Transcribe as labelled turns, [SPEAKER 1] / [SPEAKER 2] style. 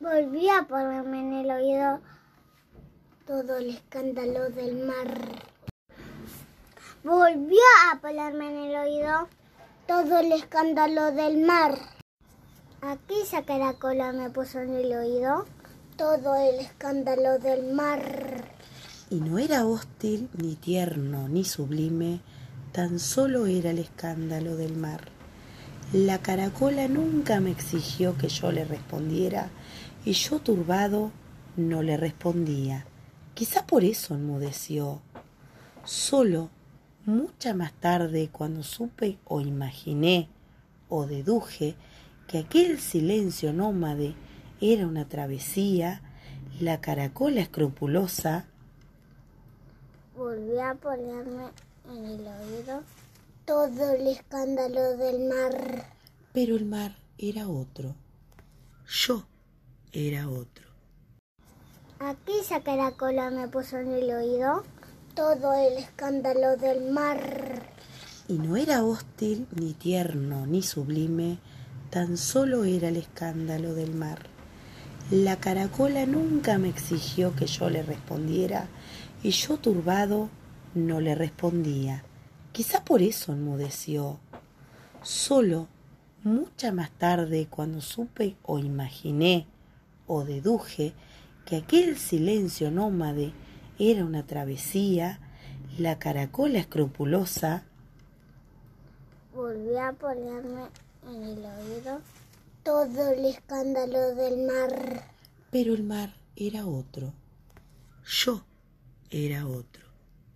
[SPEAKER 1] Volví a ponerme en el oído todo el escándalo del mar. Volvió a ponerme en el oído todo el escándalo del mar. Aquella caracola me puso en el oído todo el escándalo del mar.
[SPEAKER 2] Y no era hostil, ni tierno, ni sublime, tan solo era el escándalo del mar. La caracola nunca me exigió que yo le respondiera, y yo turbado no le respondía. Quizá por eso enmudeció. Solo, mucha más tarde, cuando supe o imaginé o deduje que aquel silencio nómade era una travesía, la caracola escrupulosa
[SPEAKER 1] Volví a ponerme en el oído todo el escándalo del mar.
[SPEAKER 2] pero el mar era otro. Yo era otro.
[SPEAKER 1] Aquella caracola me puso en el oído todo el escándalo del mar.
[SPEAKER 2] Y no era hostil, ni tierno, ni sublime, tan solo era el escándalo del mar. La caracola nunca me exigió que yo le respondiera, y yo turbado no le respondía. Quizá por eso enmudeció. Solo, mucha más tarde, cuando supe o imaginé o deduje que aquel silencio nómade era una travesía, la caracola escrupulosa
[SPEAKER 1] Volví a ponerme en el oído todo el escándalo del mar.
[SPEAKER 2] pero el mar era otro. Yo era otro.